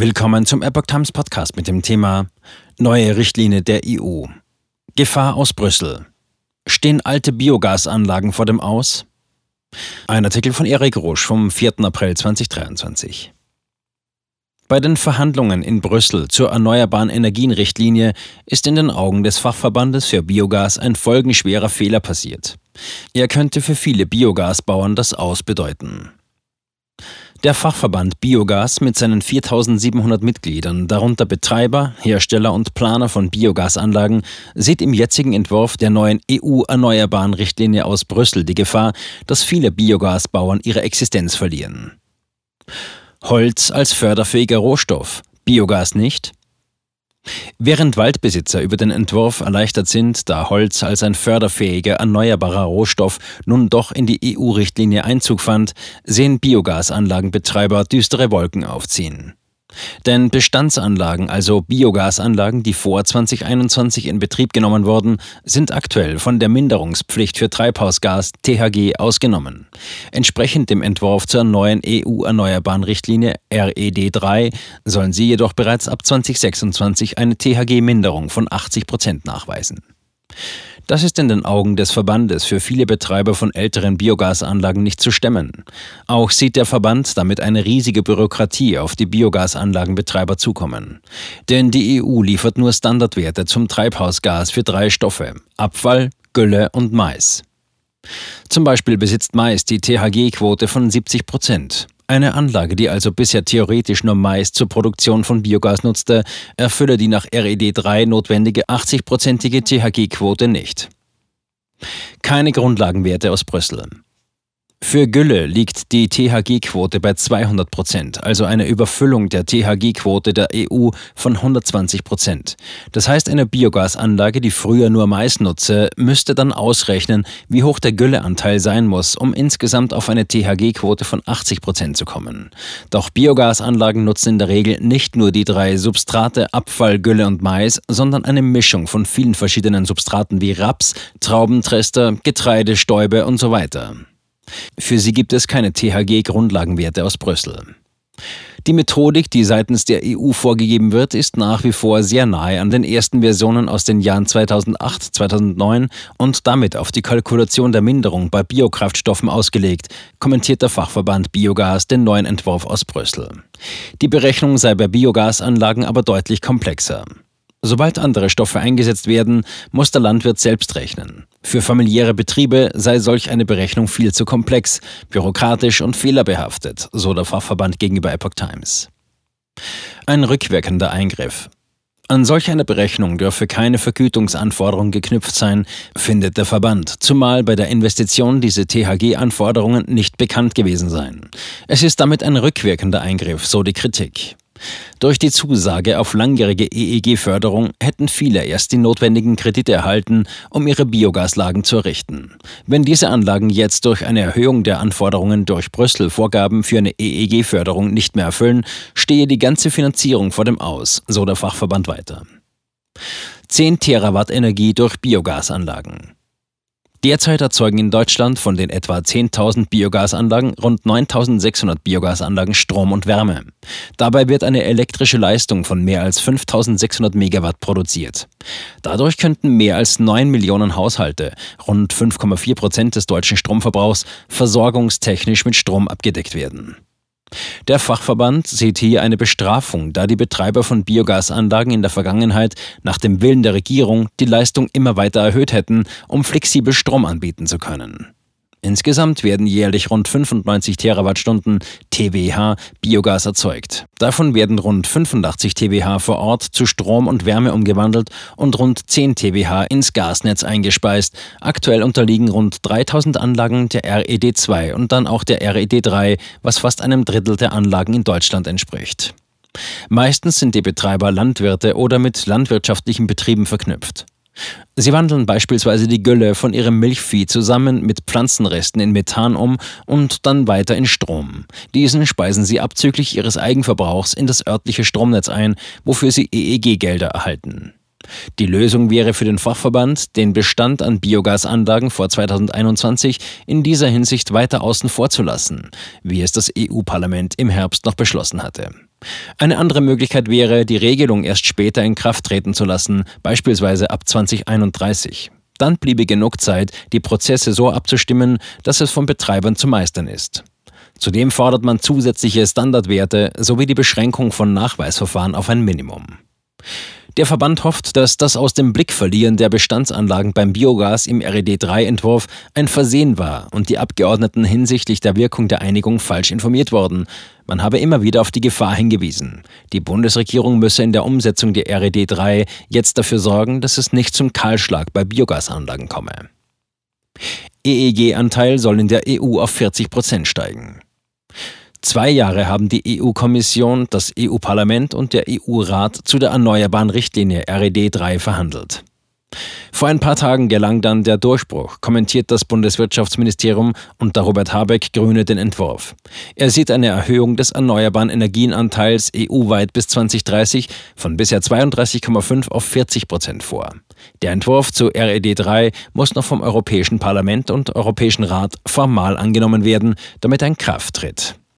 Willkommen zum Epoch Times Podcast mit dem Thema Neue Richtlinie der EU. Gefahr aus Brüssel. Stehen alte Biogasanlagen vor dem Aus? Ein Artikel von Erik Rosch vom 4. April 2023. Bei den Verhandlungen in Brüssel zur Erneuerbaren Energienrichtlinie ist in den Augen des Fachverbandes für Biogas ein folgenschwerer Fehler passiert. Er könnte für viele Biogasbauern das Aus bedeuten. Der Fachverband Biogas mit seinen 4700 Mitgliedern, darunter Betreiber, Hersteller und Planer von Biogasanlagen, sieht im jetzigen Entwurf der neuen EU-Erneuerbaren Richtlinie aus Brüssel die Gefahr, dass viele Biogasbauern ihre Existenz verlieren. Holz als förderfähiger Rohstoff, Biogas nicht? Während Waldbesitzer über den Entwurf erleichtert sind, da Holz als ein förderfähiger erneuerbarer Rohstoff nun doch in die EU-Richtlinie Einzug fand, sehen Biogasanlagenbetreiber düstere Wolken aufziehen. Denn Bestandsanlagen, also Biogasanlagen, die vor 2021 in Betrieb genommen wurden, sind aktuell von der Minderungspflicht für Treibhausgas THG ausgenommen. Entsprechend dem Entwurf zur neuen EU-Erneuerbaren Richtlinie RED 3 sollen sie jedoch bereits ab 2026 eine THG-Minderung von 80 Prozent nachweisen. Das ist in den Augen des Verbandes für viele Betreiber von älteren Biogasanlagen nicht zu stemmen. Auch sieht der Verband damit eine riesige Bürokratie auf die Biogasanlagenbetreiber zukommen. Denn die EU liefert nur Standardwerte zum Treibhausgas für drei Stoffe Abfall, Gülle und Mais. Zum Beispiel besitzt Mais die THG-Quote von 70 Prozent. Eine Anlage, die also bisher theoretisch nur Mais zur Produktion von Biogas nutzte, erfülle die nach RED 3 notwendige 80-prozentige THG-Quote nicht. Keine Grundlagenwerte aus Brüssel. Für Gülle liegt die THG-Quote bei 200 Prozent, also eine Überfüllung der THG-Quote der EU von 120 Prozent. Das heißt, eine Biogasanlage, die früher nur Mais nutze, müsste dann ausrechnen, wie hoch der Gülleanteil sein muss, um insgesamt auf eine THG-Quote von 80 Prozent zu kommen. Doch Biogasanlagen nutzen in der Regel nicht nur die drei Substrate Abfall, Gülle und Mais, sondern eine Mischung von vielen verschiedenen Substraten wie Raps, Traubentrester, Getreide, Stäube und so weiter. Für sie gibt es keine THG-Grundlagenwerte aus Brüssel. Die Methodik, die seitens der EU vorgegeben wird, ist nach wie vor sehr nahe an den ersten Versionen aus den Jahren 2008, 2009 und damit auf die Kalkulation der Minderung bei Biokraftstoffen ausgelegt, kommentiert der Fachverband Biogas den neuen Entwurf aus Brüssel. Die Berechnung sei bei Biogasanlagen aber deutlich komplexer. Sobald andere Stoffe eingesetzt werden, muss der Landwirt selbst rechnen. Für familiäre Betriebe sei solch eine Berechnung viel zu komplex, bürokratisch und fehlerbehaftet, so der Fachverband gegenüber Epoch Times. Ein rückwirkender Eingriff. An solch einer Berechnung dürfe keine Vergütungsanforderung geknüpft sein, findet der Verband, zumal bei der Investition diese THG-Anforderungen nicht bekannt gewesen seien. Es ist damit ein rückwirkender Eingriff, so die Kritik. Durch die Zusage auf langjährige EEG-Förderung hätten viele erst die notwendigen Kredite erhalten, um ihre Biogaslagen zu errichten. Wenn diese Anlagen jetzt durch eine Erhöhung der Anforderungen durch Brüssel Vorgaben für eine EEG-Förderung nicht mehr erfüllen, stehe die ganze Finanzierung vor dem Aus, so der Fachverband weiter. 10 Terawatt Energie durch Biogasanlagen. Derzeit erzeugen in Deutschland von den etwa 10.000 Biogasanlagen rund 9.600 Biogasanlagen Strom und Wärme. Dabei wird eine elektrische Leistung von mehr als 5.600 Megawatt produziert. Dadurch könnten mehr als 9 Millionen Haushalte, rund 5,4 Prozent des deutschen Stromverbrauchs, versorgungstechnisch mit Strom abgedeckt werden. Der Fachverband sieht hier eine Bestrafung, da die Betreiber von Biogasanlagen in der Vergangenheit nach dem Willen der Regierung die Leistung immer weiter erhöht hätten, um flexibel Strom anbieten zu können. Insgesamt werden jährlich rund 95 Terawattstunden TWH Biogas erzeugt. Davon werden rund 85 TWH vor Ort zu Strom und Wärme umgewandelt und rund 10 TWH ins Gasnetz eingespeist. Aktuell unterliegen rund 3000 Anlagen der RED 2 und dann auch der RED 3, was fast einem Drittel der Anlagen in Deutschland entspricht. Meistens sind die Betreiber Landwirte oder mit landwirtschaftlichen Betrieben verknüpft. Sie wandeln beispielsweise die Gülle von ihrem Milchvieh zusammen mit Pflanzenresten in Methan um und dann weiter in Strom. Diesen speisen sie abzüglich ihres Eigenverbrauchs in das örtliche Stromnetz ein, wofür sie EEG-Gelder erhalten. Die Lösung wäre für den Fachverband, den Bestand an Biogasanlagen vor 2021 in dieser Hinsicht weiter außen vor zu lassen, wie es das EU-Parlament im Herbst noch beschlossen hatte. Eine andere Möglichkeit wäre, die Regelung erst später in Kraft treten zu lassen, beispielsweise ab 2031. Dann bliebe genug Zeit, die Prozesse so abzustimmen, dass es von Betreibern zu meistern ist. Zudem fordert man zusätzliche Standardwerte sowie die Beschränkung von Nachweisverfahren auf ein Minimum. Der Verband hofft, dass das aus dem Blickverlieren der Bestandsanlagen beim Biogas im RED-3-Entwurf ein Versehen war und die Abgeordneten hinsichtlich der Wirkung der Einigung falsch informiert wurden. Man habe immer wieder auf die Gefahr hingewiesen. Die Bundesregierung müsse in der Umsetzung der RED-3 jetzt dafür sorgen, dass es nicht zum Kahlschlag bei Biogasanlagen komme. EEG-Anteil soll in der EU auf 40 Prozent steigen. Zwei Jahre haben die EU-Kommission, das EU-Parlament und der EU-Rat zu der erneuerbaren Richtlinie RED 3 verhandelt. Vor ein paar Tagen gelang dann der Durchbruch, kommentiert das Bundeswirtschaftsministerium unter Robert Habeck Grüne den Entwurf. Er sieht eine Erhöhung des erneuerbaren Energienanteils EU-weit bis 2030 von bisher 32,5 auf 40 Prozent vor. Der Entwurf zu RED 3 muss noch vom Europäischen Parlament und Europäischen Rat formal angenommen werden, damit er in Kraft tritt.